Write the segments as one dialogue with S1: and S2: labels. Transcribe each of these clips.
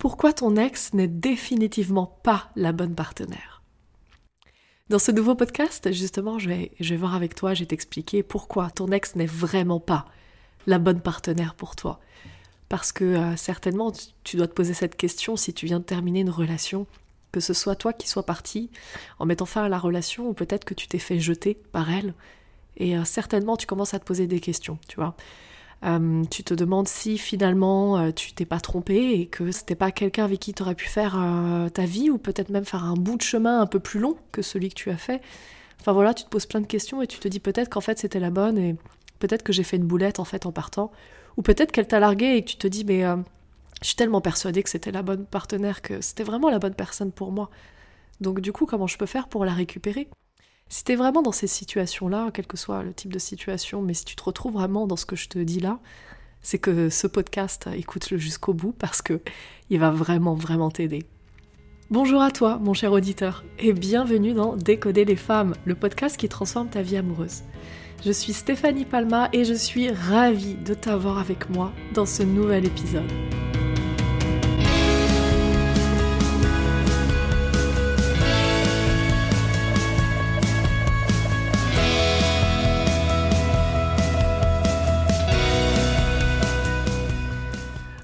S1: pourquoi ton ex n'est définitivement pas la bonne partenaire. Dans ce nouveau podcast, justement, je vais, voir avec toi, je vais t'expliquer pourquoi ton ex n'est vraiment pas la bonne partenaire pour toi. Parce que euh, certainement, tu dois te poser cette question si tu viens de terminer une relation, que ce soit toi qui sois parti en mettant fin à la relation, ou peut-être que tu t'es fait jeter par elle, et euh, certainement tu commences à te poser des questions, tu vois. Euh, tu te demandes si finalement euh, tu t'es pas trompé et que c'était pas quelqu'un avec qui tu aurais pu faire euh, ta vie ou peut-être même faire un bout de chemin un peu plus long que celui que tu as fait. Enfin voilà, tu te poses plein de questions et tu te dis peut-être qu'en fait c'était la bonne et peut-être que j'ai fait une boulette en fait en partant ou peut-être qu'elle t'a largué et que tu te dis mais je suis tellement persuadée que c'était la bonne partenaire que c'était vraiment la bonne personne pour moi. Donc du coup, comment je peux faire pour la récupérer? Si tu es vraiment dans ces situations-là, quel que soit le type de situation, mais si tu te retrouves vraiment dans ce que je te dis là, c'est que ce podcast, écoute-le jusqu'au bout parce que il va vraiment, vraiment t'aider. Bonjour à toi, mon cher auditeur, et bienvenue dans Décoder les femmes, le podcast qui transforme ta vie amoureuse. Je suis Stéphanie Palma et je suis ravie de t'avoir avec moi dans ce nouvel épisode.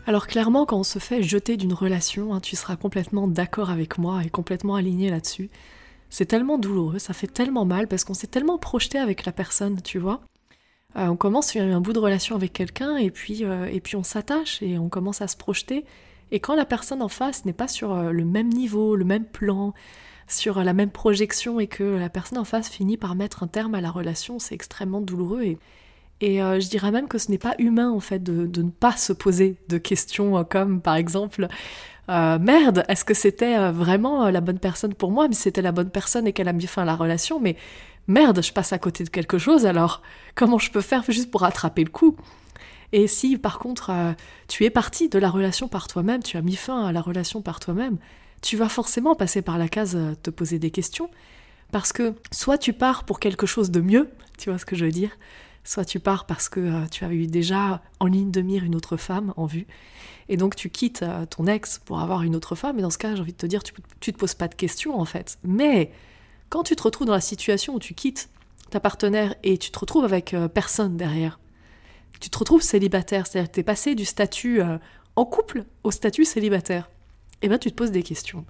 S1: Alors clairement, quand on se fait jeter d'une relation, hein, tu seras complètement d'accord avec moi et complètement aligné là-dessus. C'est tellement douloureux, ça fait tellement mal parce qu'on s'est tellement projeté avec la personne, tu vois. Euh, on commence un bout de relation avec quelqu'un et puis euh, et puis on s'attache et on commence à se projeter. Et quand la personne en face n'est pas sur euh, le même niveau, le même plan, sur la même projection et que la personne en face finit par mettre un terme à la relation, c'est extrêmement douloureux et, et euh, je dirais même que ce n'est pas humain en fait de, ne pas se poser de questions euh, comme par exemple euh, merde, est-ce que c'était vraiment la bonne personne pour moi? Mais c'était la bonne personne et qu'elle a mis fin à la relation, mais merde, je passe à côté de quelque chose alors comment je peux faire juste pour rattraper le coup? Et si par contre tu es parti de la relation par toi-même, tu as mis fin à la relation par toi-même, tu vas forcément passer par la case te poser des questions. Parce que soit tu pars pour quelque chose de mieux, tu vois ce que je veux dire soit tu pars parce que euh, tu avais eu déjà en ligne de mire une autre femme en vue, et donc tu quittes euh, ton ex pour avoir une autre femme, et dans ce cas, j'ai envie de te dire, tu, tu te poses pas de questions en fait. Mais quand tu te retrouves dans la situation où tu quittes ta partenaire et tu te retrouves avec euh, personne derrière, tu te retrouves célibataire, c'est-à-dire que tu es passé du statut en couple au statut célibataire, et eh bien tu te poses des questions.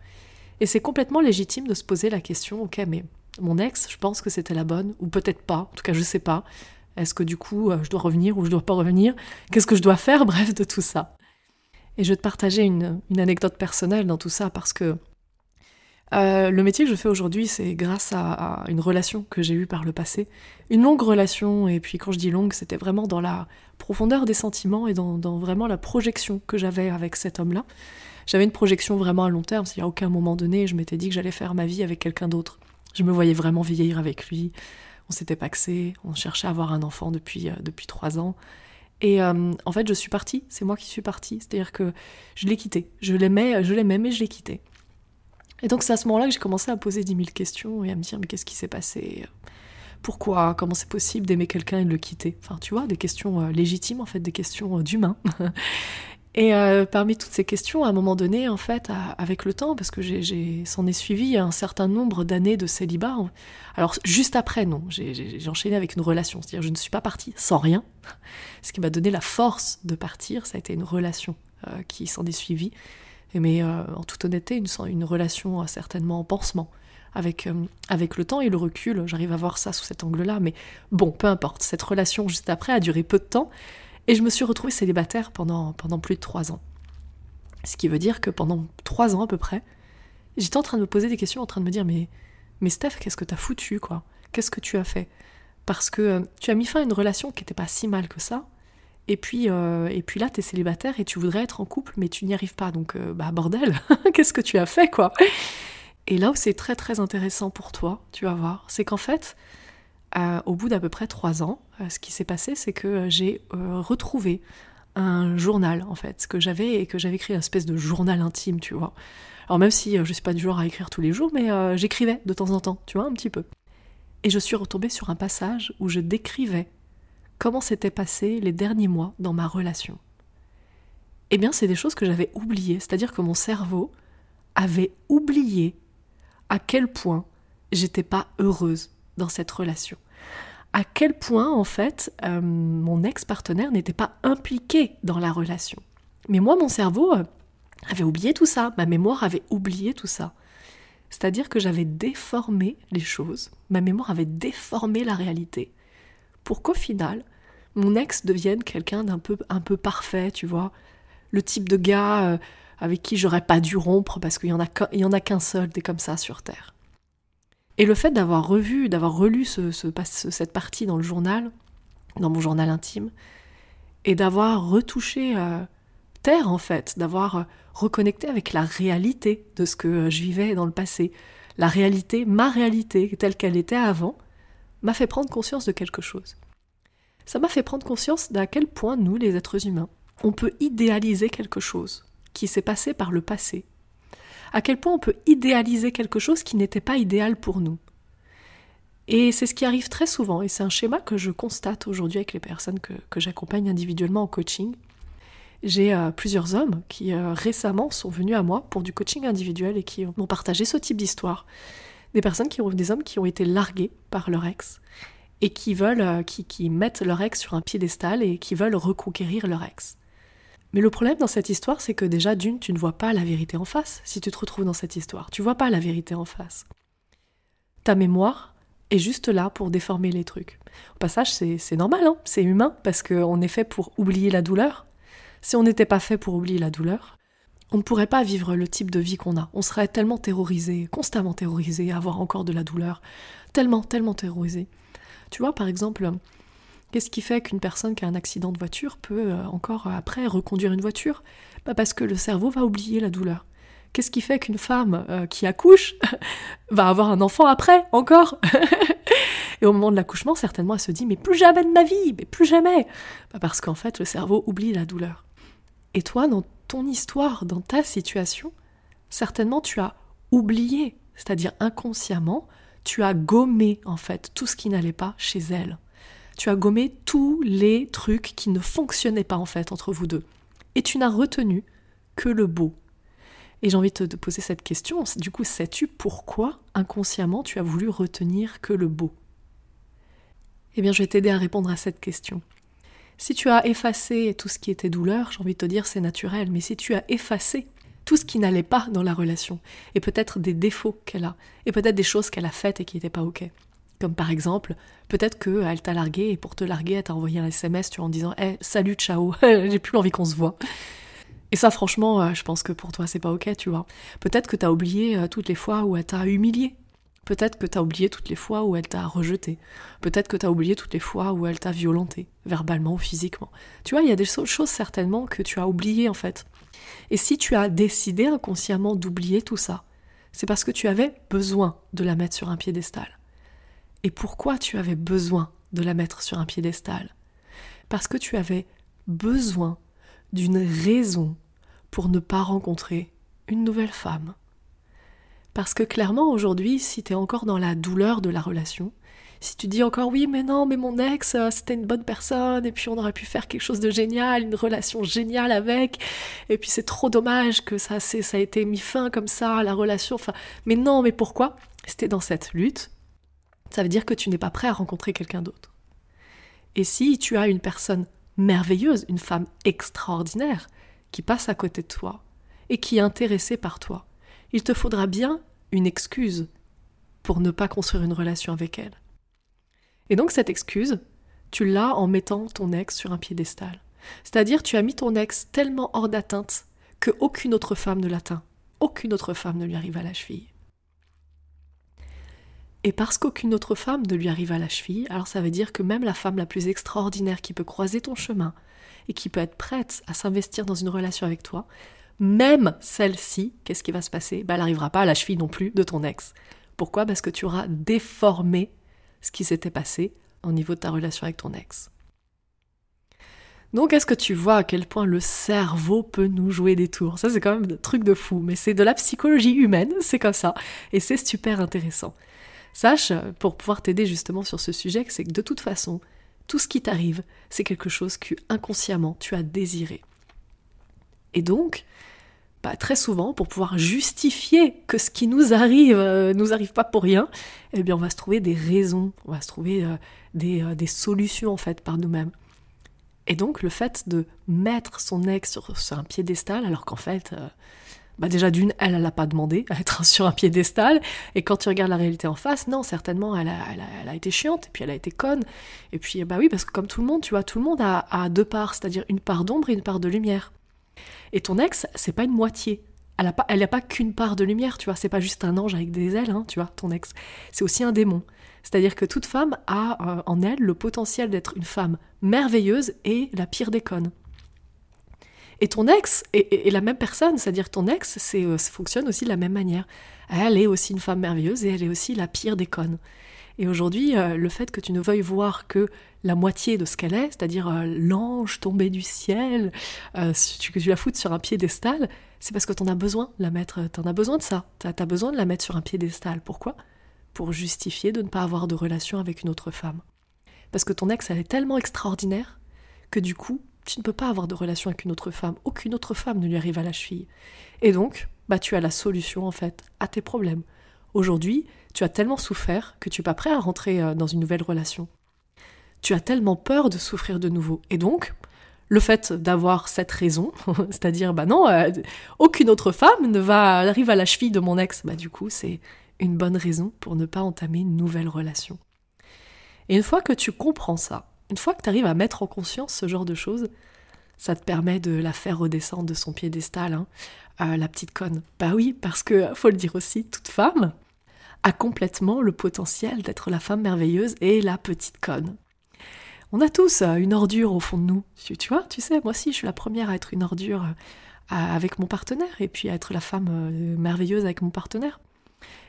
S1: Et c'est complètement légitime de se poser la question, ok, mais mon ex, je pense que c'était la bonne, ou peut-être pas, en tout cas je sais pas. Est-ce que du coup, euh, je dois revenir ou je dois pas revenir? Qu'est-ce que je dois faire? Bref, de tout ça. Et je vais te partager une, anecdote personnelle dans tout ça parce que euh, le métier que je fais aujourd'hui, c'est grâce à, une relation que j'ai eue par le passé. Une longue relation, et puis quand je dis longue, c'était vraiment dans la profondeur des sentiments et dans, vraiment la projection que j'avais avec cet homme-là. J'avais une projection vraiment à long terme, c'est-à-dire aucun moment donné, je m'étais dit que j'allais faire ma vie avec quelqu'un d'autre. Je me voyais vraiment vieillir avec lui, on s'était paxé, on cherchait à avoir un enfant depuis, euh, trois ans. Et euh, en fait, je suis partie, c'est moi qui suis partie, c'est-à-dire que je l'ai quitté. Je l'aimais, je l'aimais, mais je l'ai quitté. Et donc c'est à ce moment-là que j'ai commencé à poser dix mille questions et à me dire mais qu'est-ce qui s'est passé? Pourquoi? Comment c'est possible d'aimer quelqu'un et de le quitter? Enfin, tu vois, des questions euh, légitimes en fait, des questions d'humains. Et euh, parmi toutes ces questions, à un moment donné, en fait, avec le temps, parce que j'ai, s'en est suivi un certain nombre d'années de célibat. Alors juste après, non, j'ai, enchaîné avec une relation, c'est-à-dire je ne suis pas partie sans rien. Ce qui m'a donné la force de partir, ça a été une relation euh, qui s'en est suivie. Mais euh, en toute honnêteté, une, une relation certainement en pansement. Avec, avec le temps et le recul, j'arrive à voir ça sous cet angle-là. Mais bon, peu importe, cette relation juste après a duré peu de temps. Et je me suis retrouvée célibataire pendant, pendant plus de trois ans. Ce qui veut dire que pendant trois ans à peu près, j'étais en train de me poser des questions, en train de me dire mais, mais Steph, qu'est-ce que t'as foutu, quoi? Qu'est-ce que tu as fait? Parce que euh, tu as mis fin à une relation qui n'était pas si mal que ça, et puis, euh, et puis là, t'es célibataire et tu voudrais être en couple, mais tu n'y arrives pas. Donc, euh, bah bordel, qu'est-ce que tu as fait, quoi? Et là où c'est très très intéressant pour toi, tu vas voir, c'est qu'en fait, au bout d'à peu près trois ans, euh, ce qui s'est passé, c'est que euh, j'ai euh, retrouvé un journal, en fait, que j'avais et que j'avais écrit une espèce de journal intime, tu vois. Alors même si je suis pas du genre à écrire tous les jours, mais j'écrivais de temps en temps, tu vois, un petit peu. Et je suis retombée sur un passage où je décrivais comment s'étaient passés les derniers mois dans ma relation. Eh bien, c'est des choses que j'avais oubliées, c'est-à-dire que mon cerveau avait oublié à quel point j'étais pas heureuse dans cette relation. À quel point, en fait, euh, mon ex-partenaire n'était pas impliqué dans la relation. Mais moi, mon cerveau euh, avait oublié tout ça, ma mémoire avait oublié tout ça. C'est-à-dire que j'avais déformé les choses, ma mémoire avait déformé la réalité, pour qu'au final, mon ex devienne quelqu'un d'un peu, un peu parfait, tu vois, le type de gars euh, avec qui j'aurais pas dû rompre parce qu'il y en a, y en a qu'un seul des comme ça sur Terre. Et le fait d'avoir revu, d'avoir relu ce, cette partie dans le journal, dans mon journal intime, et d'avoir retouché euh, Terre en fait, d'avoir euh, reconnecté avec la réalité de ce que je vivais dans le passé, la réalité, ma réalité telle qu'elle était avant, m'a fait prendre conscience de quelque chose. Ça m'a fait prendre conscience d'à quel point nous, les êtres humains, on peut idéaliser quelque chose qui s'est passé par le passé. À quel point on peut idéaliser quelque chose qui n'était pas idéal pour nous. Et c'est ce qui arrive très souvent, et c'est un schéma que je constate aujourd'hui avec les personnes que, j'accompagne individuellement en coaching. J'ai euh, plusieurs hommes qui euh, récemment sont venus à moi pour du coaching individuel et qui m'ont partagé ce type d'histoire. Des personnes qui ont, des hommes qui ont été largués par leur ex et qui veulent, euh, qui, qui mettent leur ex sur un piédestal et qui veulent reconquérir leur ex. Mais le problème dans cette histoire, c'est que déjà, d'une, tu ne vois pas la vérité en face si tu te retrouves dans cette histoire. Tu vois pas la vérité en face. Ta mémoire est juste là pour déformer les trucs. Au passage, c'est normal, hein c'est humain, parce qu'on est fait pour oublier la douleur. Si on n'était pas fait pour oublier la douleur, on ne pourrait pas vivre le type de vie qu'on a. On serait tellement terrorisé, constamment terrorisé, à avoir encore de la douleur. Tellement, tellement terrorisé. Tu vois, par exemple, Qu'est-ce qui fait qu'une personne qui a un accident de voiture peut euh, encore euh, après reconduire une voiture? Bah Parce que le cerveau va oublier la douleur. Qu'est-ce qui fait qu'une femme euh, qui accouche va avoir un enfant après, encore? Et au moment de l'accouchement, certainement, elle se dit Mais plus jamais de ma vie, mais plus jamais bah Parce qu'en fait, le cerveau oublie la douleur. Et toi, dans ton histoire, dans ta situation, certainement, tu as oublié, c'est-à-dire inconsciemment, tu as gommé, en fait, tout ce qui n'allait pas chez elle tu as gommé tous les trucs qui ne fonctionnaient pas en fait entre vous deux. Et tu n'as retenu que le beau. Et j'ai envie de te poser cette question, du coup, sais-tu pourquoi inconsciemment tu as voulu retenir que le beau? Eh bien, je vais t'aider à répondre à cette question. Si tu as effacé tout ce qui était douleur, j'ai envie de te dire c'est naturel, mais si tu as effacé tout ce qui n'allait pas dans la relation, et peut-être des défauts qu'elle a, et peut-être des choses qu'elle a faites et qui n'étaient pas ok, comme par exemple, peut-être qu'elle t'a largué et pour te larguer, elle t'a envoyé un SMS tu en disant hey, salut, ciao, j'ai plus envie qu'on se voit. Et ça, franchement, euh, je pense que pour toi, c'est pas ok, tu vois. Peut-être que t'as oublié euh, toutes les fois où elle t'a humilié. Peut-être que t'as oublié toutes les fois où elle t'a rejeté. Peut-être que t'as oublié toutes les fois où elle t'a violenté, verbalement ou physiquement. Tu vois, il y a des choses certainement que tu as oubliées en fait. Et si tu as décidé inconsciemment d'oublier tout ça, c'est parce que tu avais besoin de la mettre sur un piédestal. Et pourquoi tu avais besoin de la mettre sur un piédestal? Parce que tu avais besoin d'une raison pour ne pas rencontrer une nouvelle femme. Parce que clairement aujourd'hui, si tu es encore dans la douleur de la relation, si tu dis encore oui mais non mais mon ex euh, c'était une bonne personne et puis on aurait pu faire quelque chose de génial, une relation géniale avec et puis c'est trop dommage que ça ça a été mis fin comme ça à la relation enfin mais non mais pourquoi? C'était dans cette lutte ça veut dire que tu n'es pas prêt à rencontrer quelqu'un d'autre. Et si tu as une personne merveilleuse, une femme extraordinaire, qui passe à côté de toi et qui est intéressée par toi, il te faudra bien une excuse pour ne pas construire une relation avec elle. Et donc cette excuse, tu l'as en mettant ton ex sur un piédestal. C'est-à-dire tu as mis ton ex tellement hors d'atteinte que aucune autre femme ne l'atteint. Aucune autre femme ne lui arrive à la cheville. Et parce qu'aucune autre femme ne lui arrive à la cheville, alors ça veut dire que même la femme la plus extraordinaire qui peut croiser ton chemin et qui peut être prête à s'investir dans une relation avec toi, même celle-ci, qu'est-ce qui va se passer? Bah, Elle n'arrivera pas à la cheville non plus de ton ex. Pourquoi? Parce que tu auras déformé ce qui s'était passé au niveau de ta relation avec ton ex. Donc, est-ce que tu vois à quel point le cerveau peut nous jouer des tours? Ça, c'est quand même un truc de fou, mais c'est de la psychologie humaine, c'est comme ça, et c'est super intéressant. Sache, pour pouvoir t'aider justement sur ce sujet, que c'est que de toute façon, tout ce qui t'arrive, c'est quelque chose que inconsciemment tu as désiré. Et donc, bah, très souvent, pour pouvoir justifier que ce qui nous arrive euh, nous arrive pas pour rien, eh bien, on va se trouver des raisons, on va se trouver euh, des, euh, des, solutions en fait par nous-mêmes. Et donc, le fait de mettre son ex sur, sur un piédestal, alors qu'en fait, bah déjà d'une, elle, elle l'a pas demandé à être sur un piédestal, et quand tu regardes la réalité en face, non, certainement, elle a, elle a, été chiante, et puis elle a été conne, et puis bah oui, parce que comme tout le monde, tu vois, tout le monde a, a deux parts, c'est-à-dire une part d'ombre et une part de lumière. Et ton ex, c'est pas une moitié. Elle a pas, elle a pas qu'une part de lumière, tu vois, c'est pas juste un ange avec des ailes, hein, tu vois, ton ex. C'est aussi un démon. C'est-à-dire que toute femme a euh, en elle le potentiel d'être une femme merveilleuse et la pire des connes. Et ton ex est, la même personne, c'est-à-dire ton ex, c'est, euh, fonctionne aussi de la même manière. Elle est aussi une femme merveilleuse et elle est aussi la pire des connes. Et aujourd'hui, euh, le fait que tu ne veuilles voir que la moitié de ce qu'elle est, c'est-à-dire euh, l'ange tombé du ciel, que tu la foutes sur un piédestal, c'est parce que tu en as besoin de la mettre, tu en as besoin de ça, tu as besoin de la mettre sur un piédestal. Pourquoi? Pour justifier de ne pas avoir de relation avec une autre femme. Parce que ton ex, elle est tellement extraordinaire que du coup, tu ne peux pas avoir de relation avec une autre femme. Aucune autre femme ne lui arrive à la cheville. Et donc, bah, tu as la solution, en fait, à tes problèmes. Aujourd'hui, tu as tellement souffert que tu n'es pas prêt à rentrer euh, dans une nouvelle relation. Tu as tellement peur de souffrir de nouveau. Et donc, le fait d'avoir cette raison, c'est-à-dire, bah non, euh, aucune autre femme ne va arriver à la cheville de mon ex, bah du coup, c'est une bonne raison pour ne pas entamer une nouvelle relation. Et une fois que tu comprends ça, une fois que tu arrives à mettre en conscience ce genre de choses, ça te permet de la faire redescendre de son piédestal, hein, la petite conne. Bah oui, parce que, faut le dire aussi, toute femme a complètement le potentiel d'être la femme merveilleuse et la petite conne. On a tous euh, une ordure au fond de nous, tu, vois, tu sais, moi aussi je suis la première à être une ordure euh, avec mon partenaire et puis à être la femme euh, merveilleuse avec mon partenaire.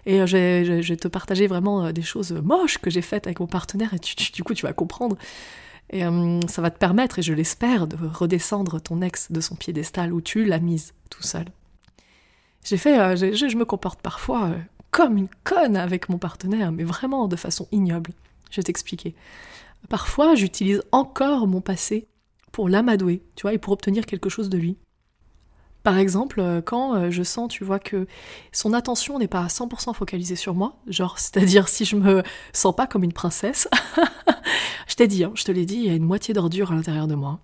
S1: Et euh, je, vais te partager vraiment euh, des choses moches que j'ai faites avec mon partenaire et du coup tu vas comprendre. Et euh, ça va te permettre, et je l'espère, de redescendre ton ex de son piédestal où tu l'as mise tout seul. J'ai fait, je, me comporte parfois comme une conne avec mon partenaire, mais vraiment de façon ignoble. Je vais t'expliquer. Parfois, j'utilise encore mon passé pour l'amadouer, tu vois, et pour obtenir quelque chose de lui. Par exemple, euh, quand euh, je sens, tu vois, que son attention n'est pas à 100% focalisée sur moi, genre, c'est-à-dire si je me sens pas comme une princesse, je t'ai dit, hein, je te l'ai dit, il y a une moitié d'ordure à l'intérieur de moi.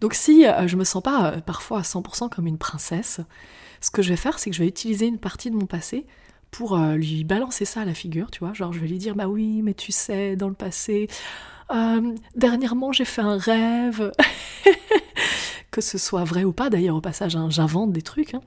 S1: Donc si euh, je me sens pas parfois à 100% comme une princesse, ce que je vais faire, c'est que je vais utiliser une partie de mon passé pour lui balancer ça à la figure, tu vois, genre je vais lui dire, bah oui, mais tu sais, dans le passé, dernièrement j'ai fait un rêve. que ce soit vrai ou pas, d'ailleurs au passage hein, j'invente des trucs, hein.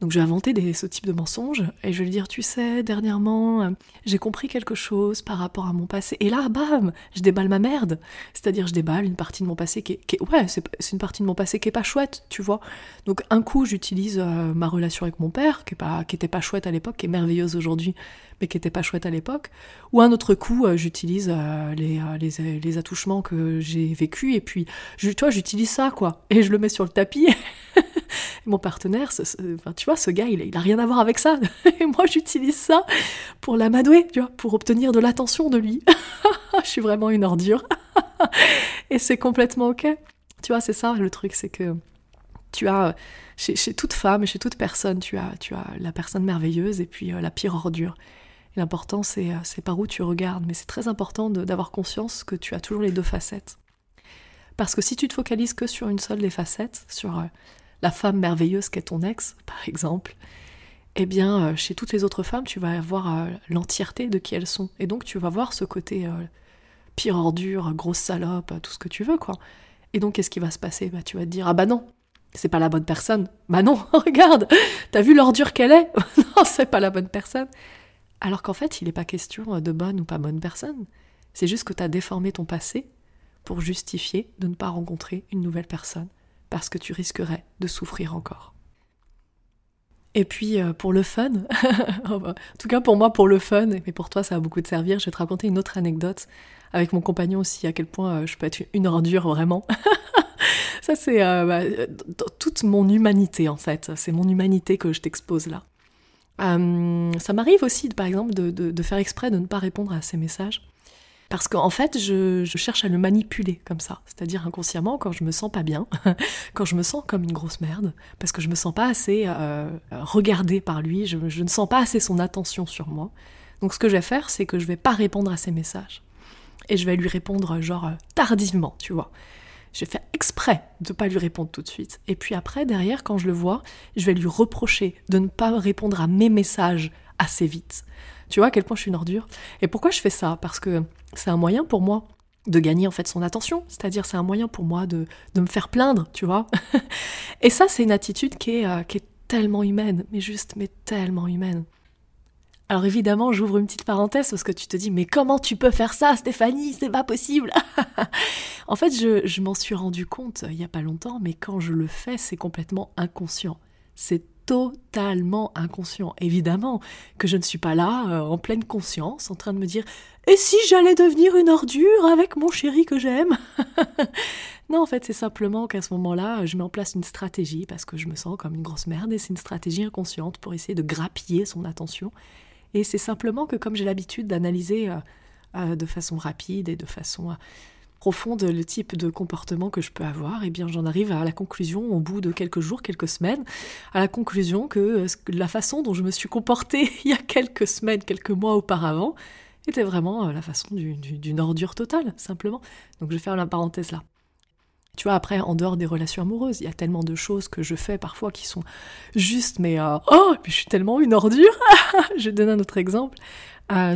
S1: Donc je vais inventer des, ce type de mensonges et je vais lui dire, tu sais, dernièrement, euh, j'ai compris quelque chose par rapport à mon passé. Et là, bam, je déballe ma merde. C'est-à-dire, je déballe une partie de mon passé qui est, ouais, c'est une partie de mon passé qui est pas chouette, tu vois. Donc un coup, j'utilise euh, ma relation avec mon père, qui, est pas, qui était pas chouette à l'époque, qui est merveilleuse aujourd'hui, mais qui était pas chouette à l'époque. Ou un autre coup, euh, j'utilise les, les, les, attouchements que j'ai vécus et puis, tu vois, j'utilise ça, quoi. Et je le mets sur le tapis. mon partenaire, tu vois, ce gars, il, il a rien à voir avec ça. Et moi, j'utilise ça pour l'amadouer, tu vois, pour obtenir de l'attention de lui. je suis vraiment une ordure. Et c'est complètement ok. Tu vois, c'est ça le truc, c'est que tu as chez, toute femme et chez toute personne, tu as, tu as la personne merveilleuse et puis euh, la pire ordure. L'important, c'est, euh, c'est par où tu regardes. Mais c'est très important d'avoir conscience que tu as toujours les deux facettes. Parce que si tu te focalises que sur une seule des facettes, sur euh, la femme merveilleuse qu'est ton ex, par exemple, eh bien, euh, chez toutes les autres femmes, tu vas avoir euh, l'entièreté de qui elles sont. Et donc, tu vas voir ce côté euh, pire ordure, grosse salope, tout ce que tu veux, quoi. Et donc, qu'est-ce qui va se passer? Bah, Tu vas te dire, ah bah non, c'est pas la bonne personne. Bah non, regarde, t'as vu l'ordure qu'elle est? Non, c'est pas la bonne personne. Alors qu'en fait, il n'est pas question de bonne ou pas bonne personne. C'est juste que tu as déformé ton passé pour justifier de ne pas rencontrer une nouvelle personne parce que tu risquerais de souffrir encore. Et puis euh, pour le fun, en tout cas pour moi pour le fun, mais pour toi ça a beaucoup de servir, je vais te raconter une autre anecdote avec mon compagnon aussi, à quel point euh, je peux être une ordure vraiment. ça c'est euh, bah, toute mon humanité en fait, c'est mon humanité que je t'expose là. ça m'arrive aussi par exemple de, de, faire exprès de ne pas répondre à ces messages Parce qu'en fait, je, cherche à le manipuler comme ça. C'est-à-dire inconsciemment, quand je me sens pas bien, quand je me sens comme une grosse merde, parce que je me sens pas assez euh, regardée par lui, je, ne sens pas assez son attention sur moi. Donc ce que je vais faire, c'est que je vais pas répondre à ses messages. Et je vais lui répondre genre tardivement, tu vois. Je vais faire exprès de pas lui répondre tout de suite. Et puis après, derrière, quand je le vois, je vais lui reprocher de ne pas répondre à mes messages assez vite. Tu vois à quel point je suis une ordure Et pourquoi je fais ça? Parce que c'est un moyen pour moi de gagner en fait son attention, c'est-à-dire c'est un moyen pour moi de, me faire plaindre, tu vois. Et ça, c'est une attitude qui est, euh, qui est tellement humaine, mais juste, mais tellement humaine. Alors évidemment, j'ouvre une petite parenthèse parce que tu te dis, mais comment tu peux faire ça, Stéphanie? C'est pas possible En fait, je, je m'en suis rendu compte il y a pas longtemps, mais quand je le fais, c'est complètement inconscient. C'est totalement inconscient. Évidemment que je ne suis pas là, euh, en pleine conscience, en train de me dire Et si j'allais devenir une ordure avec mon chéri que j'aime? Non, en fait, c'est simplement qu'à ce moment-là, je mets en place une stratégie parce que je me sens comme une grosse merde et c'est une stratégie inconsciente pour essayer de grappiller son attention. Et c'est simplement que comme j'ai l'habitude d'analyser euh, euh, de façon rapide et de façon profonde le type de comportement que je peux avoir, et eh bien j'en arrive à la conclusion au bout de quelques jours, quelques semaines, à la conclusion que euh, la façon dont je me suis comportée il y a quelques semaines, quelques mois auparavant, était vraiment euh, la façon d'une ordure totale, simplement. Donc je vais faire la parenthèse là. Tu vois, après, en dehors des relations amoureuses, il y a tellement de choses que je fais parfois qui sont justes, mais euh, oh, je suis tellement une ordure. je donne un autre exemple.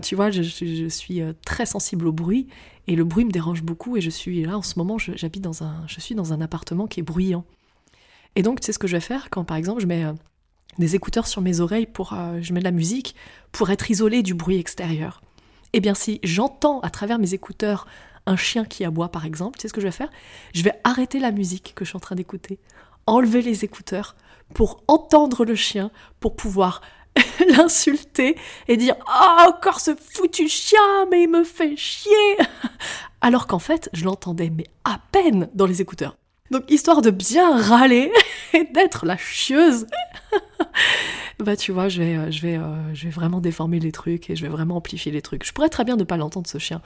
S1: tu vois, je, je, suis très sensible au bruit et le bruit me dérange beaucoup et je suis là en ce moment, j'habite dans un, je suis dans un appartement qui est bruyant. Et donc, tu sais ce que je vais faire quand, par exemple, je mets euh, des écouteurs sur mes oreilles pour, euh, je mets de la musique pour être isolé du bruit extérieur. Eh bien, si j'entends à travers mes écouteurs un chien qui aboie, par exemple, tu sais ce que je vais faire? Je vais arrêter la musique que je suis en train d'écouter, enlever les écouteurs pour entendre le chien, pour pouvoir l'insulter et dire Oh, encore ce foutu chien, mais il me fait chier Alors qu'en fait, je l'entendais, mais à peine dans les écouteurs. Donc, histoire de bien râler et d'être la chieuse, bah tu vois, je vais, euh, je, vais, euh, je vais vraiment déformer les trucs et je vais vraiment amplifier les trucs. Je pourrais très bien ne pas l'entendre, ce chien.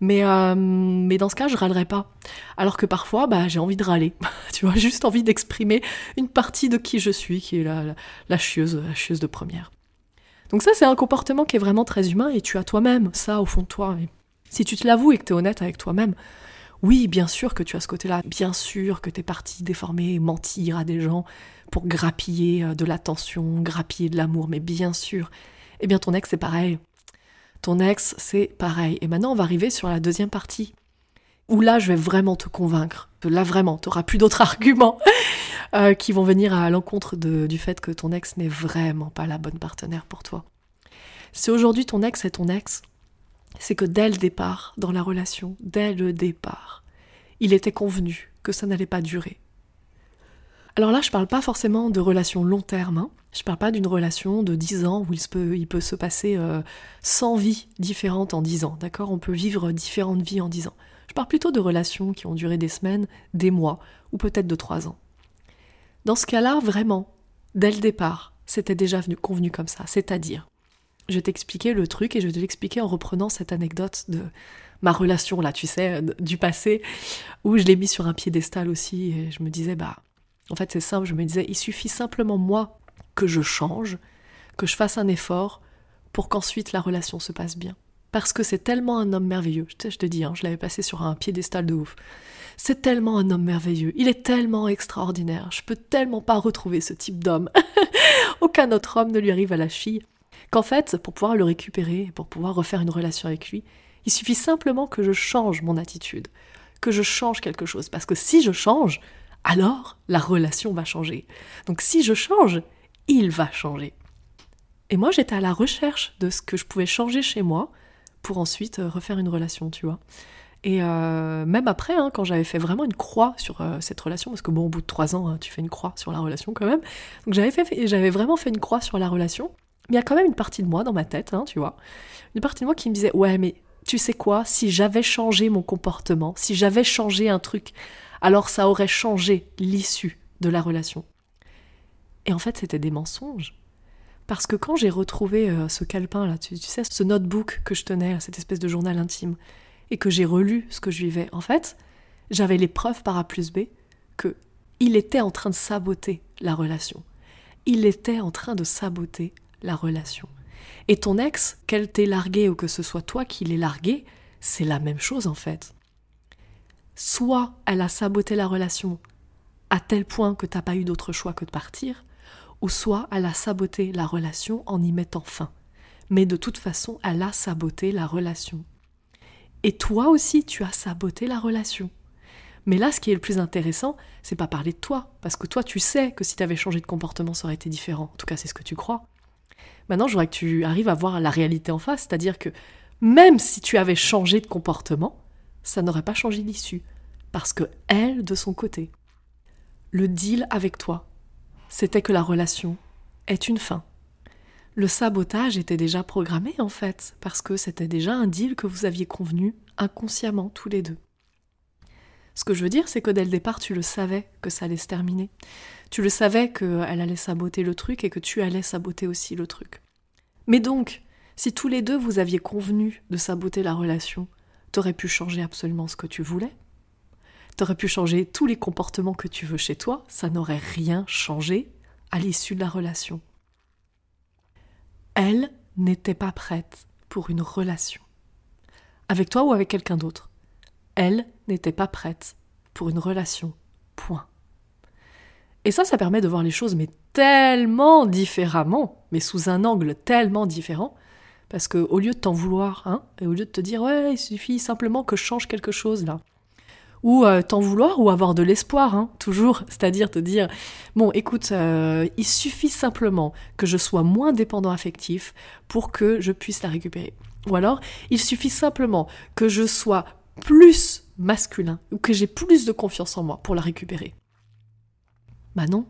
S1: Mais, euh, mais dans ce cas, je râlerai pas. Alors que parfois, bah, j'ai envie de râler. tu vois, juste envie d'exprimer une partie de qui je suis, qui est la, la, la chieuse, la chieuse de première. Donc ça, c'est un comportement qui est vraiment très humain et tu as toi-même ça au fond de toi. si tu te l'avoues et que tu es honnête avec toi-même, oui, bien sûr que tu as ce côté-là, bien sûr que tu es parti déformer, mentir à des gens pour grappiller euh, de l'attention, grappiller de l'amour, mais bien sûr. Eh bien, ton ex, c'est pareil. Ton ex, c'est pareil. Et maintenant, on va arriver sur la deuxième partie, où là, je vais vraiment te convaincre. Là, vraiment, tu n'auras plus d'autres arguments. Euh, qui vont venir à l'encontre du fait que ton ex n'est vraiment pas la bonne partenaire pour toi. Si aujourd'hui ton ex est ton ex, c'est que dès le départ, dans la relation, dès le départ, il était convenu que ça n'allait pas durer. Alors là, je parle pas forcément de relation long terme, hein. je parle pas d'une relation de 10 ans où il, peut, il peut se passer 100 euh, vies différentes en 10 ans, d'accord? On peut vivre différentes vies en 10 ans. Je parle plutôt de relations qui ont duré des semaines, des mois, ou peut-être de 3 ans. Dans ce cas-là, vraiment, dès le départ, c'était déjà venu, convenu comme ça. C'est-à-dire, je vais t'expliquer le truc et je te l'expliquer en reprenant cette anecdote de ma relation, là, tu sais, du passé, où je l'ai mis sur un piédestal aussi. Et je me disais, bah, en fait, c'est simple. Je me disais, il suffit simplement, moi, que je change, que je fasse un effort pour qu'ensuite la relation se passe bien. Parce que c'est tellement un homme merveilleux. Je te, dis, hein, je l'avais passé sur un piédestal de ouf. C'est tellement un homme merveilleux. Il est tellement extraordinaire. Je peux tellement pas retrouver ce type d'homme. Aucun autre homme ne lui arrive à la chie. Qu'en fait, pour pouvoir le récupérer, pour pouvoir refaire une relation avec lui, il suffit simplement que je change mon attitude, que je change quelque chose. Parce que si je change, alors la relation va changer. Donc si je change, il va changer. Et moi, j'étais à la recherche de ce que je pouvais changer chez moi pour ensuite euh, refaire une relation, tu vois. Et euh, même après, hein, quand j'avais fait vraiment une croix sur euh, cette relation, parce que bon, au bout de trois ans, hein, tu fais une croix sur la relation quand même. Donc j'avais fait, j'avais vraiment fait une croix sur la relation. Mais il y a quand même une partie de moi dans ma tête, hein, tu vois, une partie de moi qui me disait, ouais, mais tu sais quoi, si j'avais changé mon comportement, si j'avais changé un truc, alors ça aurait changé l'issue de la relation. Et en fait, c'était des mensonges. Parce que quand j'ai retrouvé euh, ce calepin là, tu, sais, ce notebook que je tenais, cette espèce de journal intime, et que j'ai relu ce que je vivais, en fait, j'avais les preuves par A plus B que il était en train de saboter la relation. Il était en train de saboter la relation. Et ton ex, qu'elle t'ait largué ou que ce soit toi qui l'ait largué, c'est la même chose en fait. Soit elle a saboté la relation à tel point que t'as pas eu d'autre choix que de partir, ou soit elle a saboté la relation en y mettant fin. Mais de toute façon, elle a saboté la relation. Et toi aussi, tu as saboté la relation. Mais là, ce qui est le plus intéressant, c'est pas parler de toi, parce que toi, tu sais que si tu avais changé de comportement, ça aurait été différent. En tout cas, c'est ce que tu crois. Maintenant, je voudrais que tu arrives à voir la réalité en face, c'est-à-dire que même si tu avais changé de comportement, ça n'aurait pas changé l'issue, parce que elle, de son côté, le deal avec toi, c'était que la relation est une fin. Le sabotage était déjà programmé en fait, parce que c'était déjà un deal que vous aviez convenu inconsciemment tous les deux. Ce que je veux dire, c'est que dès le départ, tu le savais que ça allait se terminer. Tu le savais qu'elle allait saboter le truc et que tu allais saboter aussi le truc. Mais donc, si tous les deux vous aviez convenu de saboter la relation, t'aurais pu changer absolument ce que tu voulais. T'aurais pu changer tous les comportements que tu veux chez toi, ça n'aurait rien changé à l'issue de la relation. Elle n'était pas prête pour une relation. Avec toi ou avec quelqu'un d'autre. Elle n'était pas prête pour une relation. Point. Et ça, ça permet de voir les choses, mais tellement différemment, mais sous un angle tellement différent, parce que au lieu de t'en vouloir, hein, et au lieu de te dire ouais, il suffit simplement que je change quelque chose là, ou euh, t'en vouloir ou avoir de l'espoir, hein, toujours, c'est-à-dire te dire bon, écoute, euh, il suffit simplement que je sois moins dépendant affectif pour que je puisse la récupérer. Ou alors, il suffit simplement que je sois plus masculin ou que j'ai plus de confiance en moi pour la récupérer. Bah non,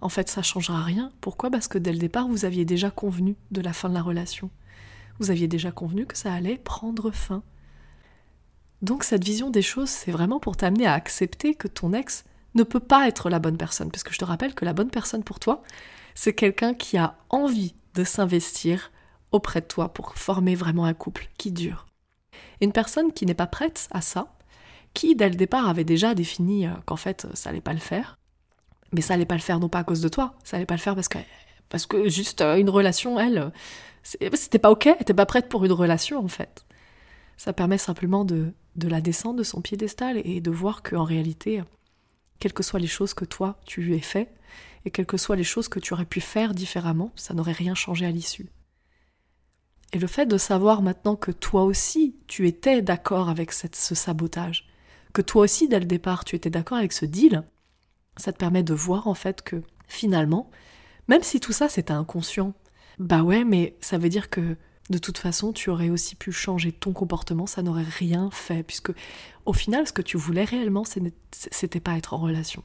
S1: en fait ça changera rien. Pourquoi? Parce que dès le départ vous aviez déjà convenu de la fin de la relation. Vous aviez déjà convenu que ça allait prendre fin. Donc cette vision des choses, c'est vraiment pour t'amener à accepter que ton ex ne peut pas être la bonne personne. Parce que je te rappelle que la bonne personne pour toi, c'est quelqu'un qui a envie de s'investir auprès de toi pour former vraiment un couple qui dure. Une personne qui n'est pas prête à ça, qui dès le départ avait déjà défini euh, qu'en fait ça allait pas le faire, mais ça allait pas le faire non pas à cause de toi, ça allait pas le faire parce que parce que juste euh, une relation, elle, c'était pas ok, elle était pas prête pour une relation en fait. Ça permet simplement de, de la descendre de son piédestal et de voir qu'en réalité, quelles que soient les choses que toi tu lui aies fait, et quelles que soient les choses que tu aurais pu faire différemment, ça n'aurait rien changé à l'issue. Et le fait de savoir maintenant que toi aussi, tu étais d'accord avec cette, ce sabotage, que toi aussi, dès le départ, tu étais d'accord avec ce deal, ça te permet de voir en fait que finalement, même si tout ça c'était inconscient, bah ouais, mais ça veut dire que de toute façon, tu aurais aussi pu changer ton comportement, ça n'aurait rien fait, puisque au final, ce que tu voulais réellement, c'était pas être en relation.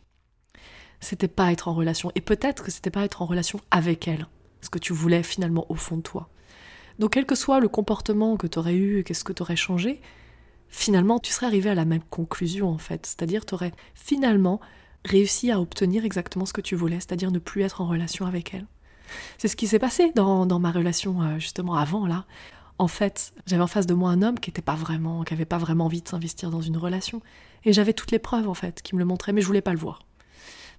S1: C'était pas être en relation. Et peut-être que c'était pas être en relation avec elle, ce que tu voulais finalement au fond de toi. Donc quel que soit le comportement que tu aurais eu, qu'est-ce que tu aurais changé, finalement tu serais arrivé à la même conclusion en fait. C'est-à-dire tu aurais finalement réussi à obtenir exactement ce que tu voulais, c'est-à-dire ne plus être en relation avec elle. C'est ce qui s'est passé dans, ma relation euh, justement avant là. En fait, j'avais en face de moi un homme qui était pas vraiment, qui avait pas vraiment envie de s'investir dans une relation, et j'avais toutes les preuves en fait qui me le montraient, mais je voulais pas le voir.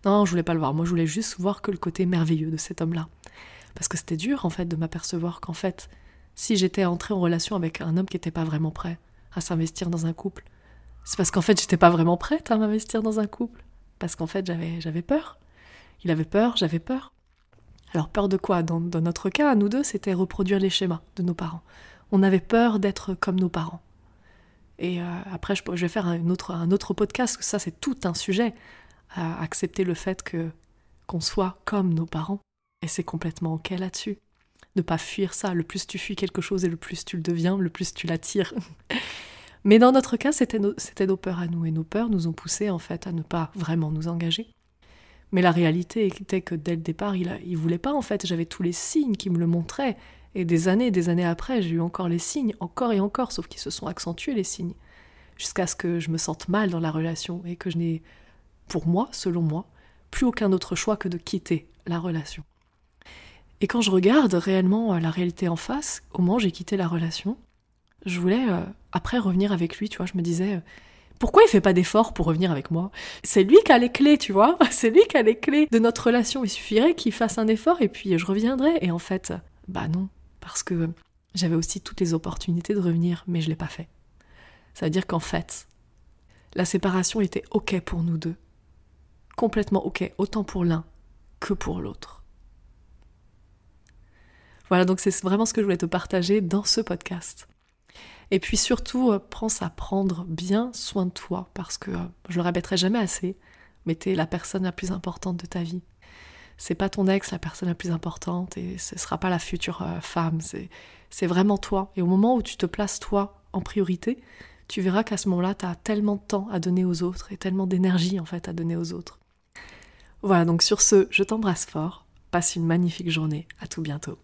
S1: Non, je voulais pas le voir. Moi, je voulais juste voir que le côté merveilleux de cet homme-là, parce que c'était dur en fait de m'apercevoir qu'en fait, si j'étais entrée en relation avec un homme qui n'était pas vraiment prêt à s'investir dans un couple, c'est parce qu'en fait j'étais pas vraiment prête à m'investir dans un couple. Parce qu'en fait j'avais, j'avais peur. Il avait peur, j'avais peur. Alors peur de quoi? Dans, notre cas, nous deux, c'était reproduire les schémas de nos parents. On avait peur d'être comme nos parents. Et euh, après, je, vais faire un autre, un autre podcast, ça c'est tout un sujet, à accepter le fait que qu'on soit comme nos parents. Et c'est complètement ok là-dessus ne pas fuir ça. Le plus tu fuis quelque chose et le plus tu le deviens, le plus tu l'attires. Mais dans notre cas, c'était nos, nos peurs à nous, et nos peurs nous ont poussés en fait à ne pas vraiment nous engager. Mais la réalité était que dès le départ, il, ne voulait pas en fait. J'avais tous les signes qui me le montraient, et des années, des années après, j'ai eu encore les signes, encore et encore, sauf qu'ils se sont accentués les signes, jusqu'à ce que je me sente mal dans la relation et que je n'ai, pour moi, selon moi, plus aucun autre choix que de quitter la relation. Et quand je regarde réellement euh, la réalité en face, au moment où j'ai quitté la relation, Je voulais euh, après revenir avec lui, tu vois, je me disais euh, pourquoi il fait pas d'efforts pour revenir avec moi? C'est lui qui a les clés, tu vois? C'est lui qui a les clés de notre relation. Il suffirait qu'il fasse un effort et puis je reviendrai. Et en fait, bah non, parce que j'avais aussi toutes les opportunités de revenir, mais je l'ai pas fait. Ça veut dire qu'en fait, la séparation était ok pour nous deux. Complètement ok, autant pour l'un que pour l'autre. Voilà, donc c'est vraiment ce que je voulais te partager dans ce podcast. Et puis surtout, euh, pense à prendre bien soin de toi, parce que, euh, je le répéterai jamais assez, mais t'es la personne la plus importante de ta vie. C'est pas ton ex la personne la plus importante, et ce sera pas la future euh, femme, c'est vraiment toi. Et au moment où tu te places toi en priorité, tu verras qu'à ce moment-là, tu as tellement de temps à donner aux autres, et tellement d'énergie en fait à donner aux autres. Voilà, donc sur ce, je t'embrasse fort, passe une magnifique journée, à tout bientôt.